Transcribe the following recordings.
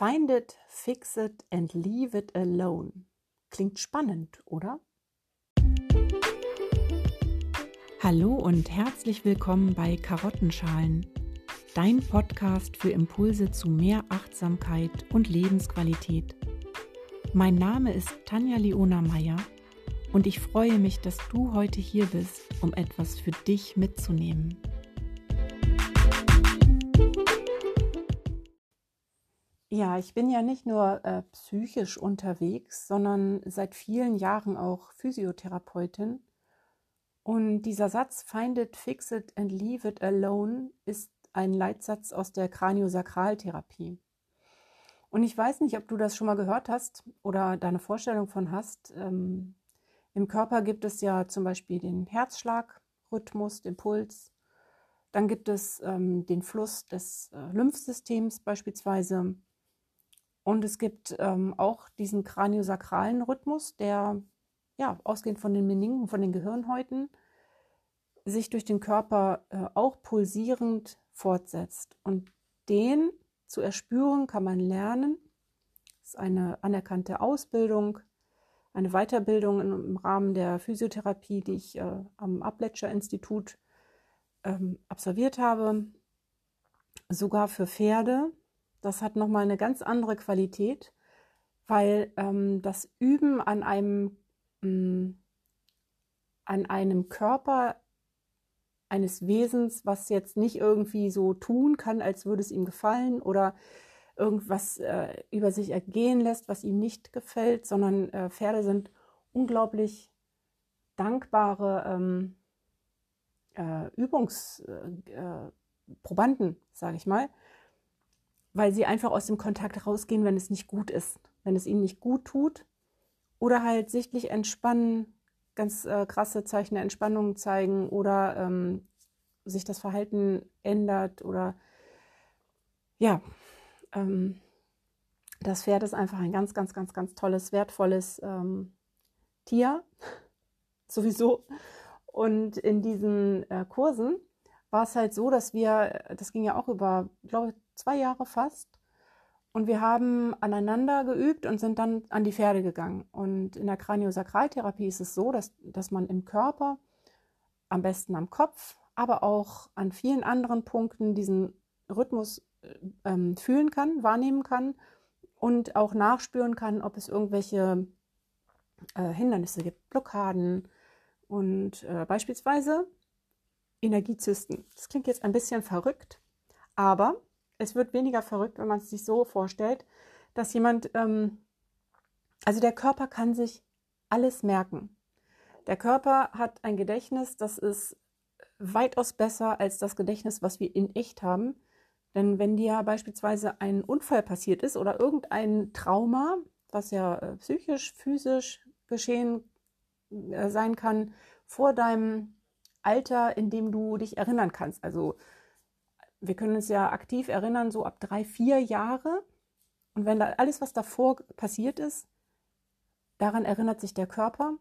Find it, fix it and leave it alone. Klingt spannend, oder? Hallo und herzlich willkommen bei Karottenschalen, dein Podcast für Impulse zu mehr Achtsamkeit und Lebensqualität. Mein Name ist Tanja Leona Meyer und ich freue mich, dass du heute hier bist, um etwas für dich mitzunehmen. Ja, ich bin ja nicht nur äh, psychisch unterwegs, sondern seit vielen Jahren auch Physiotherapeutin. Und dieser Satz Find it, fix it and leave it alone ist ein Leitsatz aus der Kraniosakraltherapie. Und ich weiß nicht, ob du das schon mal gehört hast oder da eine Vorstellung von hast. Ähm, Im Körper gibt es ja zum Beispiel den Herzschlagrhythmus, den Puls. Dann gibt es ähm, den Fluss des äh, Lymphsystems beispielsweise. Und es gibt ähm, auch diesen kraniosakralen Rhythmus, der ja ausgehend von den Meningen, von den Gehirnhäuten, sich durch den Körper äh, auch pulsierend fortsetzt. Und den zu erspüren kann man lernen. Das ist eine anerkannte Ausbildung, eine Weiterbildung im Rahmen der Physiotherapie, die ich äh, am Abletscher Institut ähm, absolviert habe. Sogar für Pferde das hat nochmal eine ganz andere Qualität, weil ähm, das Üben an einem, mh, mm, an einem Körper eines Wesens, was jetzt nicht irgendwie so tun kann, als würde es ihm gefallen oder irgendwas äh, über sich ergehen lässt, was ihm nicht gefällt, sondern äh, Pferde sind unglaublich dankbare ähm, äh, Übungsprobanden, äh, sage ich mal, weil sie einfach aus dem Kontakt rausgehen, wenn es nicht gut ist, wenn es ihnen nicht gut tut oder halt sichtlich entspannen, ganz äh, krasse Zeichen der Entspannung zeigen oder ähm, sich das Verhalten ändert oder ja, ähm, das Pferd ist einfach ein ganz, ganz, ganz, ganz tolles, wertvolles ähm, Tier, sowieso. Und in diesen äh, Kursen war es halt so, dass wir, das ging ja auch über, glaube ich, zwei Jahre fast. Und wir haben aneinander geübt und sind dann an die Pferde gegangen. Und in der Kraniosakraltherapie ist es so, dass, dass man im Körper, am besten am Kopf, aber auch an vielen anderen Punkten diesen Rhythmus äh, ähm, fühlen kann, wahrnehmen kann und auch nachspüren kann, ob es irgendwelche äh, Hindernisse gibt, Blockaden und äh, beispielsweise Energiezysten. Das klingt jetzt ein bisschen verrückt, aber es wird weniger verrückt, wenn man es sich so vorstellt, dass jemand, ähm, also der Körper kann sich alles merken. Der Körper hat ein Gedächtnis, das ist weitaus besser als das Gedächtnis, was wir in echt haben. Denn wenn dir beispielsweise ein Unfall passiert ist oder irgendein Trauma, was ja äh, psychisch, physisch geschehen äh, sein kann, vor deinem Alter, in dem du dich erinnern kannst. Also wir können uns ja aktiv erinnern, so ab drei, vier Jahre. Und wenn da alles, was davor passiert ist, daran erinnert sich der Körper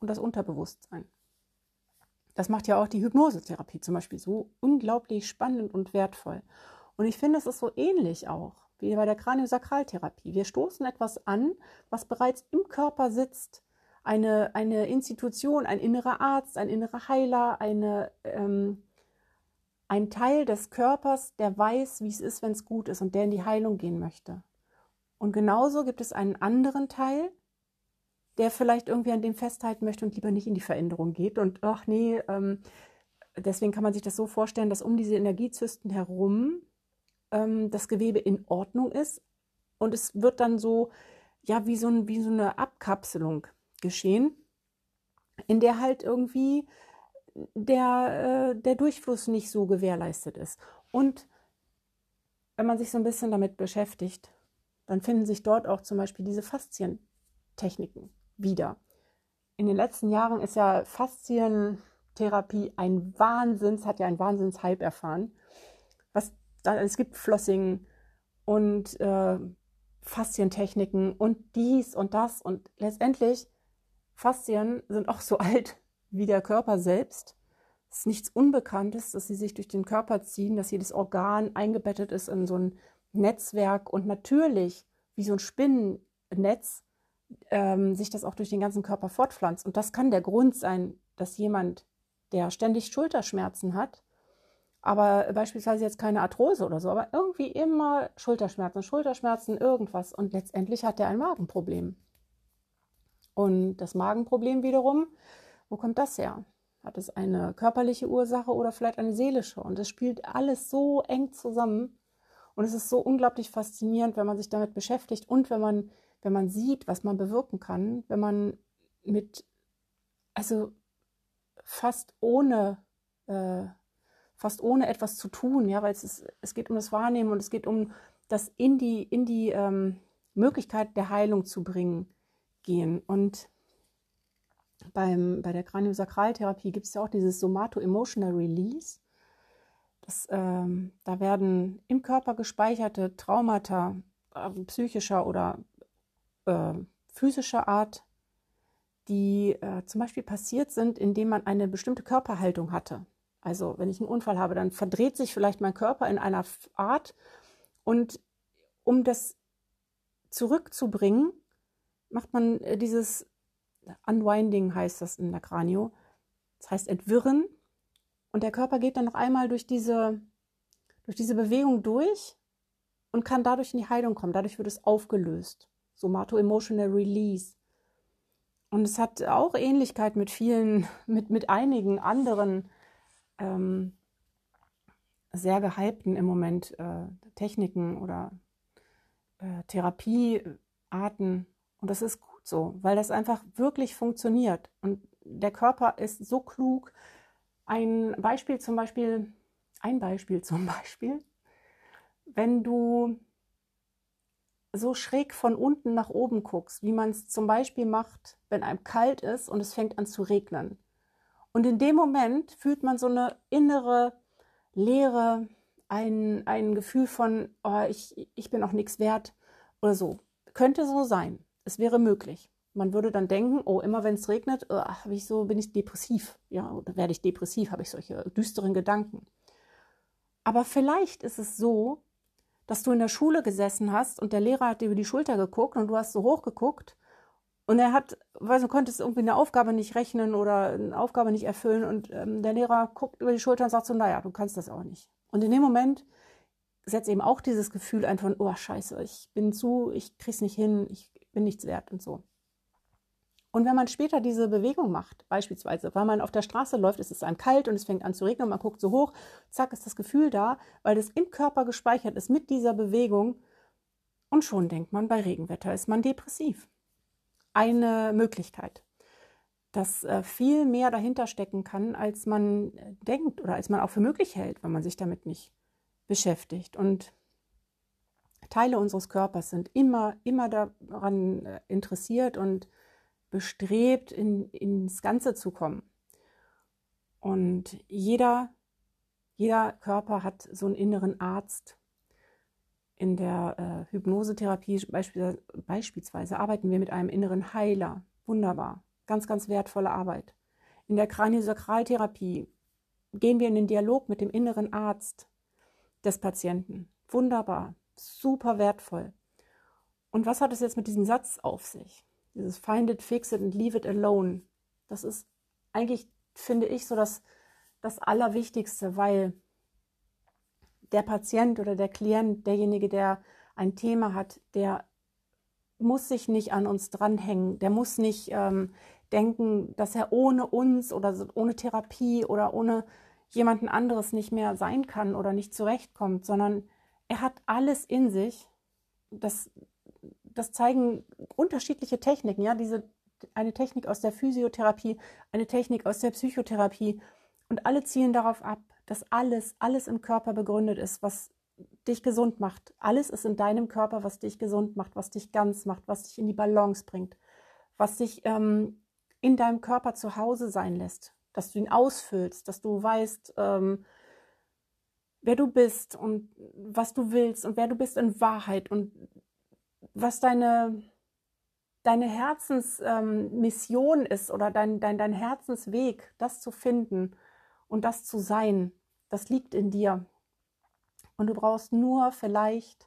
und das Unterbewusstsein. Das macht ja auch die Hypnosetherapie zum Beispiel so unglaublich spannend und wertvoll. Und ich finde, es ist so ähnlich auch wie bei der Kraniosakraltherapie. Wir stoßen etwas an, was bereits im Körper sitzt. Eine, eine Institution, ein innerer Arzt, ein innerer Heiler, eine ähm, ein Teil des Körpers, der weiß, wie es ist, wenn es gut ist und der in die Heilung gehen möchte. Und genauso gibt es einen anderen Teil, der vielleicht irgendwie an dem festhalten möchte und lieber nicht in die Veränderung geht. Und ach nee, ähm, deswegen kann man sich das so vorstellen, dass um diese Energiezysten herum ähm, das Gewebe in Ordnung ist. Und es wird dann so, ja, wie so, ein, wie so eine Abkapselung geschehen, in der halt irgendwie der, äh, der Durchfluss nicht so gewährleistet ist. Und wenn man sich so ein bisschen damit beschäftigt, dann finden sich dort auch zum Beispiel diese Faszientechniken wieder. In den letzten Jahren ist ja Faszientherapie ein Wahnsinns, hat ja einen Wahnsinnshype erfahren. Was, es gibt Flossing und äh, Faszientechniken und dies und das und letztendlich Faszien sind auch so alt wie der Körper selbst. Es ist nichts Unbekanntes, dass sie sich durch den Körper ziehen, dass jedes Organ eingebettet ist in so ein Netzwerk und natürlich wie so ein Spinnennetz ähm, sich das auch durch den ganzen Körper fortpflanzt. Und das kann der Grund sein, dass jemand, der ständig Schulterschmerzen hat, aber beispielsweise jetzt keine Arthrose oder so, aber irgendwie immer Schulterschmerzen, Schulterschmerzen, irgendwas. Und letztendlich hat er ein Magenproblem. Und das Magenproblem wiederum, wo kommt das her? Hat es eine körperliche Ursache oder vielleicht eine seelische? Und es spielt alles so eng zusammen. Und es ist so unglaublich faszinierend, wenn man sich damit beschäftigt und wenn man, wenn man sieht, was man bewirken kann, wenn man mit, also fast ohne, äh, fast ohne etwas zu tun, ja, weil es, ist, es geht um das Wahrnehmen und es geht um das in die, in die ähm, Möglichkeit der Heilung zu bringen gehen. Und beim, bei der Kraniosakraltherapie gibt es ja auch dieses Somato-Emotional Release. Das, ähm, da werden im Körper gespeicherte Traumata äh, psychischer oder äh, physischer Art, die äh, zum Beispiel passiert sind, indem man eine bestimmte Körperhaltung hatte. Also wenn ich einen Unfall habe, dann verdreht sich vielleicht mein Körper in einer Art und um das zurückzubringen, macht man äh, dieses Unwinding heißt das in der Kranio. Das heißt entwirren. Und der Körper geht dann noch einmal durch diese, durch diese Bewegung durch und kann dadurch in die Heilung kommen. Dadurch wird es aufgelöst. Somato-Emotional Release. Und es hat auch Ähnlichkeit mit vielen, mit, mit einigen anderen ähm, sehr gehypten im Moment äh, Techniken oder äh, Therapiearten. Und das ist so, weil das einfach wirklich funktioniert. Und der Körper ist so klug. Ein Beispiel zum Beispiel, ein Beispiel zum Beispiel, wenn du so schräg von unten nach oben guckst, wie man es zum Beispiel macht, wenn einem kalt ist und es fängt an zu regnen. Und in dem Moment fühlt man so eine innere Leere, ein, ein Gefühl von, oh, ich, ich bin auch nichts wert oder so. Könnte so sein es wäre möglich. Man würde dann denken, oh, immer wenn es regnet, äh, ich so, bin ich depressiv. Ja, oder werde ich depressiv, habe ich solche düsteren Gedanken. Aber vielleicht ist es so, dass du in der Schule gesessen hast und der Lehrer hat dir über die Schulter geguckt und du hast so hoch geguckt und er hat, weil du konntest irgendwie eine Aufgabe nicht rechnen oder eine Aufgabe nicht erfüllen und ähm, der Lehrer guckt über die Schulter und sagt so, naja, du kannst das auch nicht. Und in dem Moment setzt eben auch dieses Gefühl ein von, oh scheiße, ich bin zu, ich krieg's nicht hin, ich bin nichts wert und so. Und wenn man später diese Bewegung macht, beispielsweise, weil man auf der Straße läuft, ist es einem kalt und es fängt an zu regnen, man guckt so hoch, zack, ist das Gefühl da, weil das im Körper gespeichert ist mit dieser Bewegung. Und schon denkt man, bei Regenwetter ist man depressiv. Eine Möglichkeit, dass äh, viel mehr dahinter stecken kann, als man äh, denkt oder als man auch für möglich hält, wenn man sich damit nicht beschäftigt. Und Teile unseres Körpers sind immer, immer daran äh, interessiert und bestrebt, in, ins Ganze zu kommen. Und jeder, jeder Körper hat so einen inneren Arzt. In der äh, Hypnosetherapie beispielsweise, beispielsweise arbeiten wir mit einem inneren Heiler. Wunderbar. Ganz, ganz wertvolle Arbeit. In der Kraniosakraltherapie gehen wir in den Dialog mit dem inneren Arzt des Patienten. Wunderbar super wertvoll. Und was hat es jetzt mit diesem Satz auf sich? Dieses Find it, fix it and leave it alone. Das ist eigentlich, finde ich, so das, das Allerwichtigste, weil der Patient oder der Klient, derjenige, der ein Thema hat, der muss sich nicht an uns dranhängen. Der muss nicht ähm, denken, dass er ohne uns oder ohne Therapie oder ohne jemanden anderes nicht mehr sein kann oder nicht zurechtkommt, sondern er hat alles in sich. Das, das zeigen unterschiedliche Techniken, ja, diese eine Technik aus der Physiotherapie, eine Technik aus der Psychotherapie und alle zielen darauf ab, dass alles, alles im Körper begründet ist, was dich gesund macht. Alles ist in deinem Körper, was dich gesund macht, was dich ganz macht, was dich in die Balance bringt, was dich ähm, in deinem Körper zu Hause sein lässt, dass du ihn ausfüllst, dass du weißt, ähm, wer du bist und was du willst und wer du bist in Wahrheit und was deine, deine Herzensmission ähm, ist oder dein, dein, dein Herzensweg, das zu finden und das zu sein, das liegt in dir. Und du brauchst nur vielleicht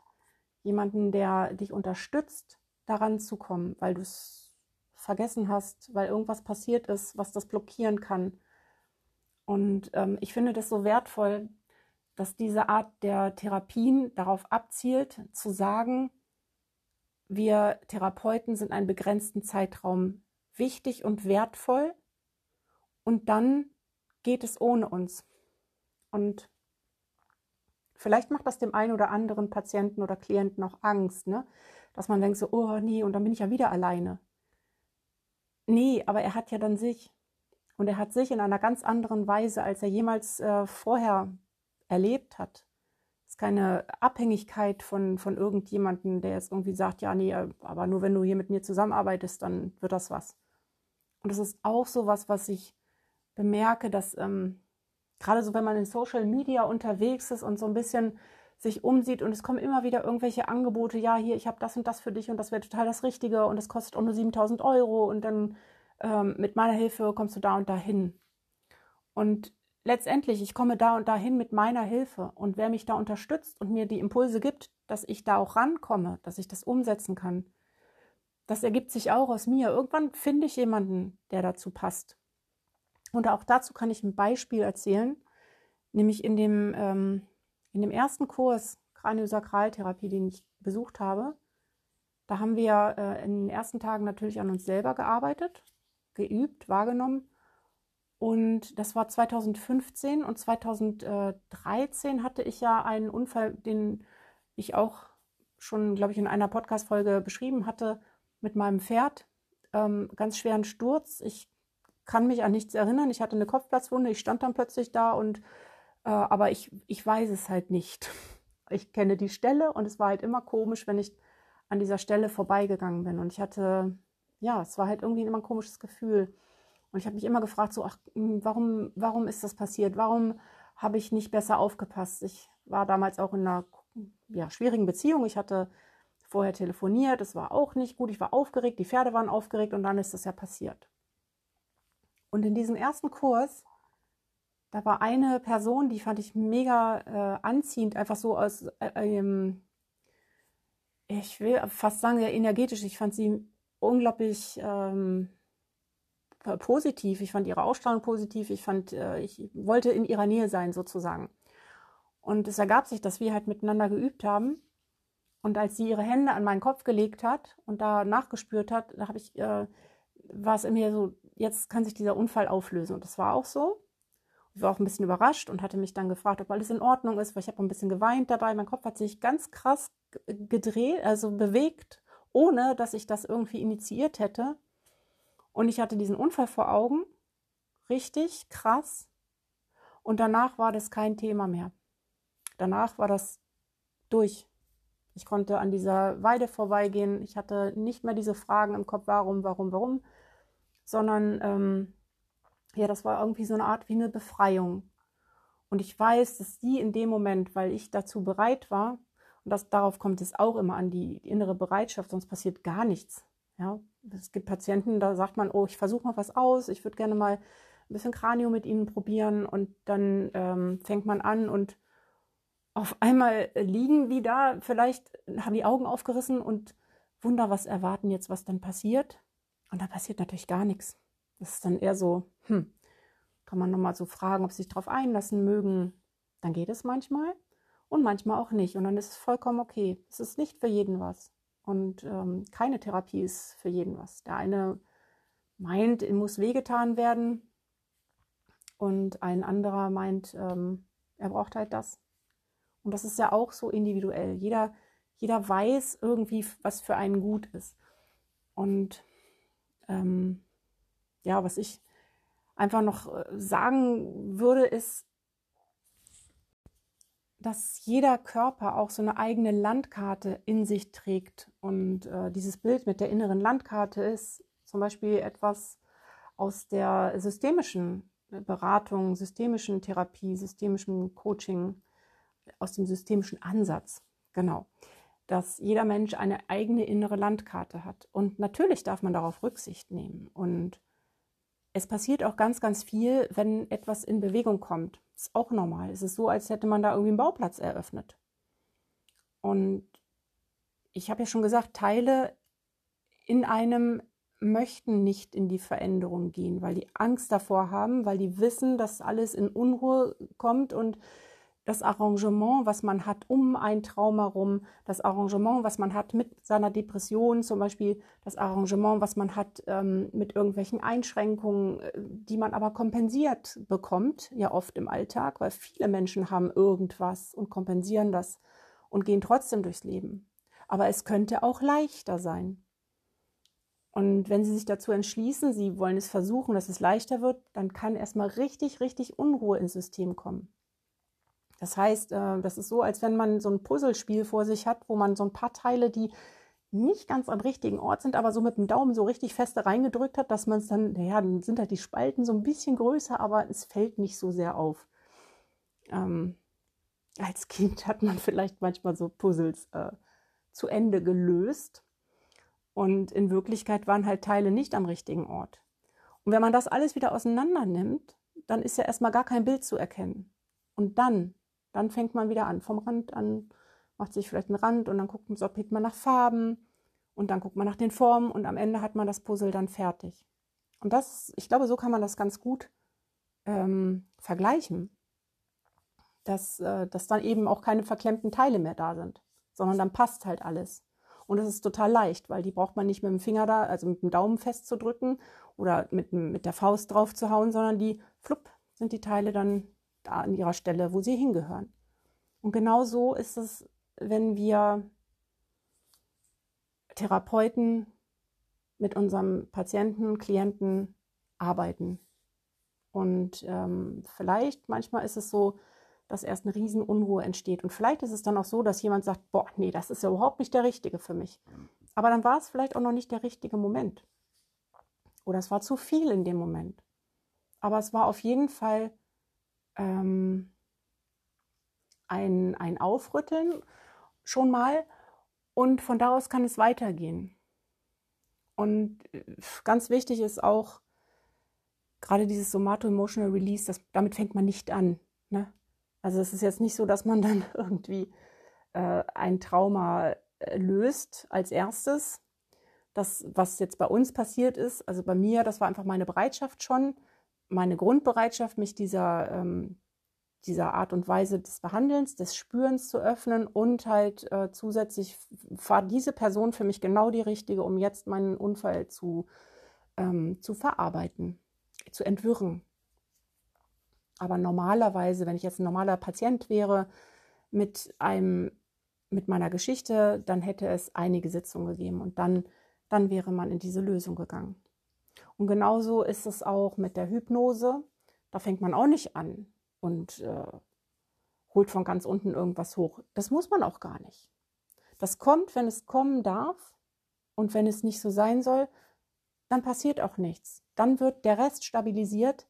jemanden, der dich unterstützt, daran zu kommen, weil du es vergessen hast, weil irgendwas passiert ist, was das blockieren kann. Und ähm, ich finde das so wertvoll, dass diese Art der Therapien darauf abzielt, zu sagen, wir Therapeuten sind einen begrenzten Zeitraum wichtig und wertvoll und dann geht es ohne uns. Und vielleicht macht das dem einen oder anderen Patienten oder Klienten auch Angst, ne? dass man denkt so, oh nee, und dann bin ich ja wieder alleine. Nee, aber er hat ja dann sich. Und er hat sich in einer ganz anderen Weise, als er jemals äh, vorher erlebt hat. Es ist keine Abhängigkeit von, von irgendjemandem, der jetzt irgendwie sagt, ja, nee, aber nur wenn du hier mit mir zusammenarbeitest, dann wird das was. Und das ist auch so was, was ich bemerke, dass ähm, gerade so, wenn man in Social Media unterwegs ist und so ein bisschen sich umsieht und es kommen immer wieder irgendwelche Angebote, ja, hier, ich habe das und das für dich und das wäre total das Richtige und es kostet auch nur 7000 Euro und dann ähm, mit meiner Hilfe kommst du da und dahin. Und letztendlich, ich komme da und dahin mit meiner Hilfe und wer mich da unterstützt und mir die Impulse gibt, dass ich da auch rankomme, dass ich das umsetzen kann, das ergibt sich auch aus mir. Irgendwann finde ich jemanden, der dazu passt. Und auch dazu kann ich ein Beispiel erzählen, nämlich in dem, ähm, in dem ersten Kurs Kraniosakraltherapie, den ich besucht habe. Da haben wir äh, in den ersten Tagen natürlich an uns selber gearbeitet, geübt, wahrgenommen und das war 2015 und 2013 hatte ich ja einen Unfall, den ich auch schon, glaube ich, in einer Podcast-Folge beschrieben hatte, mit meinem Pferd. Ähm, ganz schweren Sturz. Ich kann mich an nichts erinnern. Ich hatte eine Kopfplatzwunde. Ich stand dann plötzlich da und, äh, aber ich, ich weiß es halt nicht. Ich kenne die Stelle und es war halt immer komisch, wenn ich an dieser Stelle vorbeigegangen bin. Und ich hatte, ja, es war halt irgendwie immer ein komisches Gefühl. Und ich habe mich immer gefragt, so, ach, hm, warum, warum ist das passiert? Warum habe ich nicht besser aufgepasst? Ich war damals auch in einer ja, schwierigen Beziehung. Ich hatte vorher telefoniert, es war auch nicht gut. Ich war aufgeregt, die Pferde waren aufgeregt und dann ist das ja passiert. Und in diesem ersten Kurs, da war eine Person, die fand ich mega äh, anziehend, einfach so aus, äh, ähm, ich will fast sagen, sehr energetisch. Ich fand sie unglaublich ähm, äh, positiv. Ich fand ihre Ausstrahlung positiv. Ich fand, äh, ich wollte in ihrer Nähe sein sozusagen. Und es ergab sich, dass wir halt miteinander geübt haben. Und als sie ihre Hände an meinen Kopf gelegt hat und da nachgespürt hat, da habe ich, äh, war es in mir so, jetzt kann sich dieser Unfall auflösen. Und das war auch so. Ich war auch ein bisschen überrascht und hatte mich dann gefragt, ob alles in Ordnung ist, weil ich habe ein bisschen geweint dabei. Mein Kopf hat sich ganz krass gedreht, also bewegt, ohne dass ich das irgendwie initiiert hätte. Und ich hatte diesen Unfall vor Augen, richtig krass. Und danach war das kein Thema mehr. Danach war das durch. Ich konnte an dieser Weide vorbeigehen. Ich hatte nicht mehr diese Fragen im Kopf, warum, warum, warum, sondern ähm, ja, das war irgendwie so eine Art wie eine Befreiung. Und ich weiß, dass die in dem Moment, weil ich dazu bereit war, und das, darauf kommt es auch immer an, die, innere Bereitschaft, sonst passiert gar nichts. Ja, es gibt Patienten, da sagt man, oh, ich versuche mal was aus, ich würde gerne mal ein bisschen Kranio mit ihnen probieren und dann ähm, fängt man an und auf einmal liegen die da, vielleicht haben die Augen aufgerissen und wunder, was erwarten jetzt, was dann passiert. Und da passiert natürlich gar nichts. Das ist dann eher so, hm, kann man nochmal so fragen, ob sie sich darauf einlassen mögen. Dann geht es manchmal und manchmal auch nicht. Und dann ist es vollkommen okay. Es ist nicht für jeden was. Und ähm, keine Therapie ist für jeden was. Der eine meint, es muss wehgetan werden und ein anderer meint, ähm, er braucht halt das. Und das ist ja auch so individuell. Jeder, jeder weiß irgendwie, was für einen gut ist. Und ähm, ja, was ich einfach noch äh, sagen würde, ist, dass jeder Körper auch so eine eigene Landkarte in sich trägt. Und äh, dieses Bild mit der inneren Landkarte ist zum Beispiel etwas aus der systemischen Beratung, systemischen Therapie, systemischen Coaching, aus dem systemischen Ansatz. Genau. Dass jeder Mensch eine eigene innere Landkarte hat. Und natürlich darf man darauf Rücksicht nehmen. Und es passiert auch ganz, ganz viel, wenn etwas in Bewegung kommt. Ist auch normal. Es ist so, als hätte man da irgendwie einen Bauplatz eröffnet. Und ich habe ja schon gesagt, Teile in einem möchten nicht in die Veränderung gehen, weil die Angst davor haben, weil die wissen, dass alles in Unruhe kommt und das Arrangement, was man hat um ein Trauma rum, das Arrangement, was man hat mit seiner Depression, zum Beispiel das Arrangement, was man hat ähm, mit irgendwelchen Einschränkungen, äh, die man aber kompensiert bekommt, ja oft im Alltag, weil viele Menschen haben irgendwas und kompensieren das und gehen trotzdem durchs Leben. Aber es könnte auch leichter sein. Und wenn Sie sich dazu entschließen, Sie wollen es versuchen, dass es leichter wird, dann kann erstmal richtig, richtig Unruhe ins System kommen. Das heißt, äh, das ist so, als wenn man so ein Puzzlespiel vor sich hat, wo man so ein paar Teile, die nicht ganz am richtigen Ort sind, aber so mit dem Daumen so richtig feste reingedrückt hat, dass man es dann, naja, dann sind halt die Spalten so ein bisschen größer, aber es fällt nicht so sehr auf. Ähm, als Kind hat man vielleicht manchmal so Puzzles äh, zu Ende gelöst und in Wirklichkeit waren halt Teile nicht am richtigen Ort. Und wenn man das alles wieder auseinander nimmt, dann ist ja erstmal gar kein Bild zu erkennen. Und dann dann fängt man wieder an, vom Rand an, macht sich vielleicht einen Rand und dann guckt man, sortiert man nach Farben und dann guckt man nach den Formen und am Ende hat man das Puzzle dann fertig. Und das, ich glaube, so kann man das ganz gut ähm, vergleichen, dass, äh, dass dann eben auch keine verklemmten Teile mehr da sind, sondern dann passt halt alles. Und das ist total leicht, weil die braucht man nicht mit dem Finger da, also mit dem Daumen festzudrücken oder mit, mit der Faust drauf zu hauen, sondern die, flupp, sind die Teile dann an ihrer Stelle, wo sie hingehören. Und genau so ist es, wenn wir Therapeuten mit unserem Patienten, Klienten arbeiten. Und ähm, vielleicht, manchmal ist es so, dass erst eine Riesenunruhe entsteht. Und vielleicht ist es dann auch so, dass jemand sagt, boah, nee, das ist ja überhaupt nicht der Richtige für mich. Aber dann war es vielleicht auch noch nicht der richtige Moment. Oder es war zu viel in dem Moment. Aber es war auf jeden Fall ähm, ein, ein Aufrütteln schon mal und von daraus kann es weitergehen. Und äh, ganz wichtig ist auch gerade dieses Somato-Emotional Release, das, damit fängt man nicht an. Ne? Also es ist jetzt nicht so, dass man dann irgendwie äh, ein Trauma äh, löst als erstes. Das, was jetzt bei uns passiert ist, also bei mir, das war einfach meine Bereitschaft schon, meine Grundbereitschaft, mich dieser, ähm, dieser Art und Weise des Behandelns, des Spürens zu öffnen und halt äh, zusätzlich war diese Person für mich genau die richtige, um jetzt meinen Unfall zu, ähm, zu verarbeiten, zu entwirren. Aber normalerweise, wenn ich jetzt ein normaler Patient wäre mit einem mit meiner Geschichte, dann hätte es einige Sitzungen gegeben und dann, dann wäre man in diese Lösung gegangen. Und genauso ist es auch mit der Hypnose. Da fängt man auch nicht an und äh, holt von ganz unten irgendwas hoch. Das muss man auch gar nicht. Das kommt, wenn es kommen darf. Und wenn es nicht so sein soll, dann passiert auch nichts. Dann wird der Rest stabilisiert.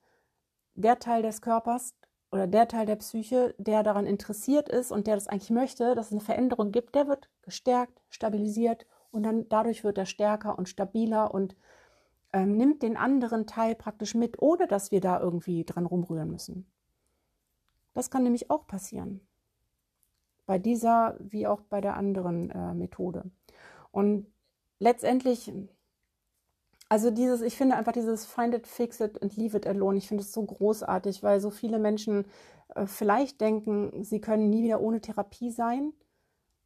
Der Teil des Körpers oder der Teil der Psyche, der daran interessiert ist und der das eigentlich möchte, dass es eine Veränderung gibt, der wird gestärkt, stabilisiert und dann dadurch wird er stärker und stabiler und ähm, nimmt den anderen Teil praktisch mit, ohne dass wir da irgendwie dran rumrühren müssen. Das kann nämlich auch passieren. Bei dieser wie auch bei der anderen äh, Methode. Und letztendlich, also dieses, ich finde einfach dieses Find it, fix it and leave it alone, ich finde es so großartig, weil so viele Menschen äh, vielleicht denken, sie können nie wieder ohne Therapie sein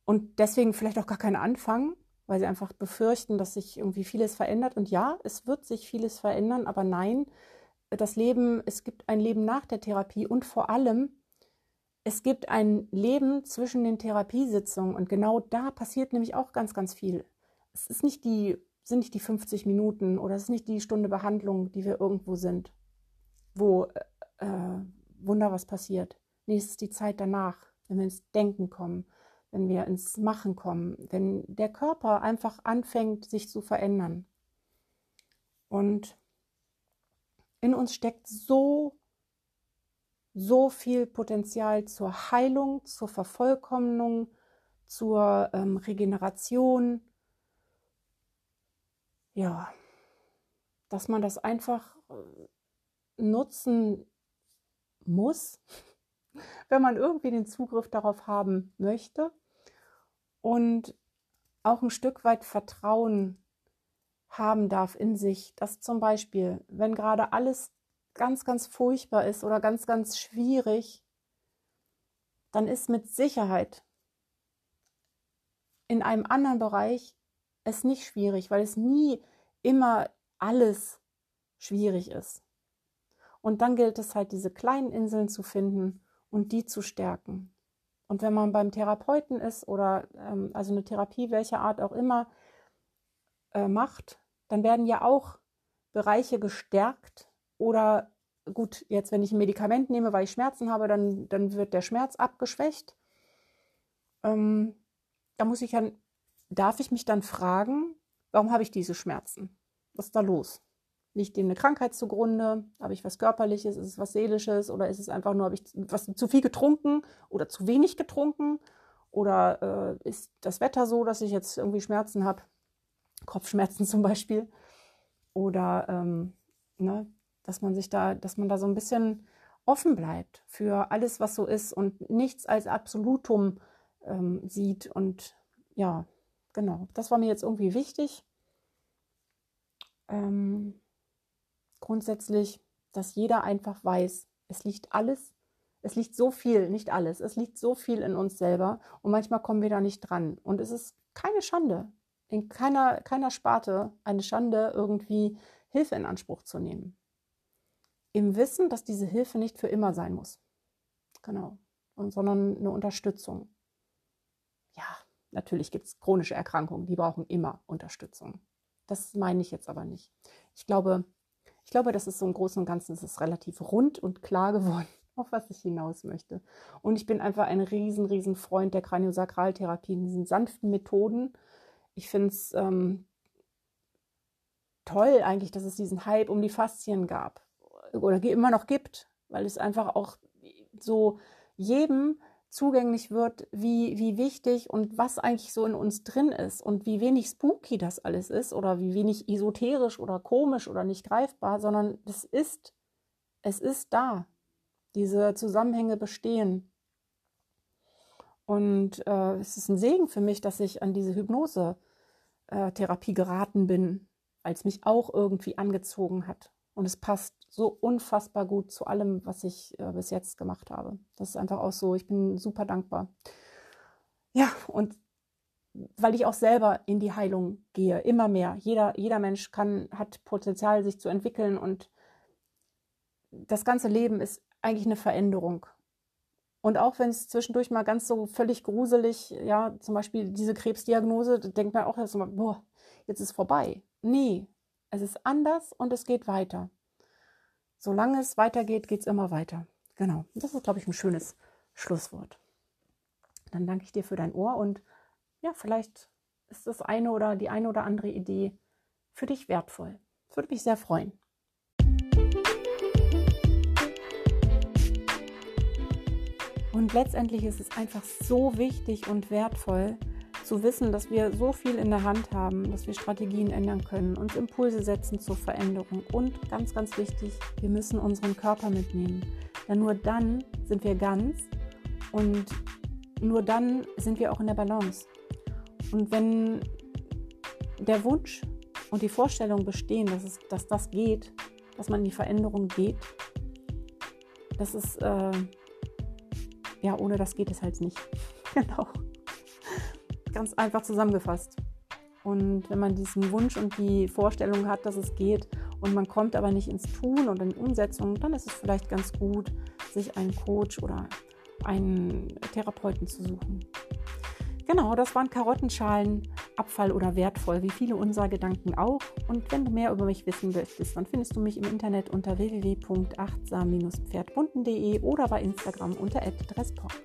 und deswegen vielleicht auch gar keinen anfangen weil sie einfach befürchten, dass sich irgendwie vieles verändert. Und ja, es wird sich vieles verändern, aber nein, das Leben, es gibt ein Leben nach der Therapie und vor allem, es gibt ein Leben zwischen den Therapiesitzungen und genau da passiert nämlich auch ganz, ganz viel. Es ist nicht die, sind nicht die 50 Minuten oder es ist nicht die Stunde Behandlung, die wir irgendwo sind, wo äh, äh Wunder was passiert. Nee, es ist die Zeit danach, wenn wir ins Denken kommen, wenn wir ins Machen kommen, wenn der Körper einfach anfängt, sich zu verändern. Und in uns steckt so, so viel Potenzial zur Heilung, zur Vervollkommnung, zur ähm, Regeneration. Ja, dass man das einfach äh, nutzen muss, wenn man irgendwie den Zugriff darauf haben möchte. Und auch ein Stück weit Vertrauen haben darf in sich, dass zum Beispiel, wenn gerade alles ganz, ganz furchtbar ist oder ganz, ganz schwierig, dann ist mit Sicherheit in einem anderen Bereich es nicht schwierig, weil es nie immer alles schwierig ist. Und dann gilt es halt, diese kleinen Inseln zu finden und die zu stärken. Und wenn man beim Therapeuten ist oder ähm, also eine Therapie welcher Art auch immer äh, macht, dann werden ja auch Bereiche gestärkt oder gut, jetzt wenn ich ein Medikament nehme, weil ich Schmerzen habe, dann, dann wird der Schmerz abgeschwächt. Ähm, da muss ich dann, darf ich mich dann fragen, warum habe ich diese Schmerzen? Was ist da los? Liegt dem eine Krankheit zugrunde? Habe ich was Körperliches? Ist es was Seelisches? Oder ist es einfach nur, habe ich was zu viel getrunken oder zu wenig getrunken? Oder äh, ist das Wetter so, dass ich jetzt irgendwie Schmerzen habe? Kopfschmerzen zum Beispiel. Oder ähm, ne, dass man sich da, dass man da so ein bisschen offen bleibt für alles, was so ist und nichts als Absolutum ähm, sieht. Und ja, genau, das war mir jetzt irgendwie wichtig. Ähm, grundsätzlich, dass jeder einfach weiß, es liegt alles, es liegt so viel, nicht alles, es liegt so viel in uns selber und manchmal kommen wir da nicht dran. Und es ist keine Schande, in keiner, keiner Sparte eine Schande, irgendwie Hilfe in Anspruch zu nehmen. Im Wissen, dass diese Hilfe nicht für immer sein muss. Genau. Und, sondern eine Unterstützung. Ja, natürlich gibt es chronische Erkrankungen, die brauchen immer Unterstützung. Das meine ich jetzt aber nicht. Ich glaube, ich glaube, das ist so im Großen und Ganzen ist relativ rund und klar geworden, auf was ich hinaus möchte. Und ich bin einfach ein riesen, riesen Freund der Kraniosakraltherapie, diesen sanften Methoden. Ich finde es ähm, toll eigentlich, dass es diesen Hype um die Faszien gab oder immer noch gibt, weil es einfach auch so jedem zugänglich wird, wie, wie wichtig und was eigentlich so in uns drin ist und wie wenig spooky das alles ist oder wie wenig esoterisch oder komisch oder nicht greifbar, sondern es ist, es ist da. Diese Zusammenhänge bestehen. Und äh, es ist ein Segen für mich, dass ich an diese Hypnose-Therapie geraten bin, es mich auch irgendwie angezogen hat. Und es passt so unfassbar gut zu allem, was ich äh, bis jetzt gemacht habe. Das ist einfach auch so. Ich bin super dankbar. Ja, und weil ich auch selber in die Heilung gehe, immer mehr. Jeder, jeder Mensch kann, hat Potenzial, sich zu entwickeln und das ganze Leben ist eigentlich eine Veränderung. Und auch wenn es zwischendurch mal ganz so völlig gruselig, ja, zum Beispiel diese Krebsdiagnose, da denkt man auch erstmal, boah, jetzt ist vorbei. Nee, es ist anders und es geht weiter. Solange es weitergeht, geht es immer weiter. Genau. Das ist, glaube ich, ein schönes Schlusswort. Dann danke ich dir für dein Ohr und ja, vielleicht ist das eine oder die eine oder andere Idee für dich wertvoll. Das würde mich sehr freuen. Und letztendlich ist es einfach so wichtig und wertvoll, zu wissen, dass wir so viel in der Hand haben, dass wir Strategien ändern können, uns Impulse setzen zur Veränderung und ganz, ganz wichtig, wir müssen unseren Körper mitnehmen. Denn nur dann sind wir ganz und nur dann sind wir auch in der Balance. Und wenn der Wunsch und die Vorstellung bestehen, dass, es, dass das geht, dass man in die Veränderung geht, das ist, äh, ja, ohne das geht es halt nicht. genau. Ganz einfach zusammengefasst. Und wenn man diesen Wunsch und die Vorstellung hat, dass es geht und man kommt aber nicht ins Tun und in die Umsetzung, dann ist es vielleicht ganz gut, sich einen Coach oder einen Therapeuten zu suchen. Genau, das waren Karottenschalen, Abfall oder wertvoll, wie viele unserer Gedanken auch. Und wenn du mehr über mich wissen möchtest, dann findest du mich im Internet unter www.achtsam-pferdbunden.de oder bei Instagram unter @dressport.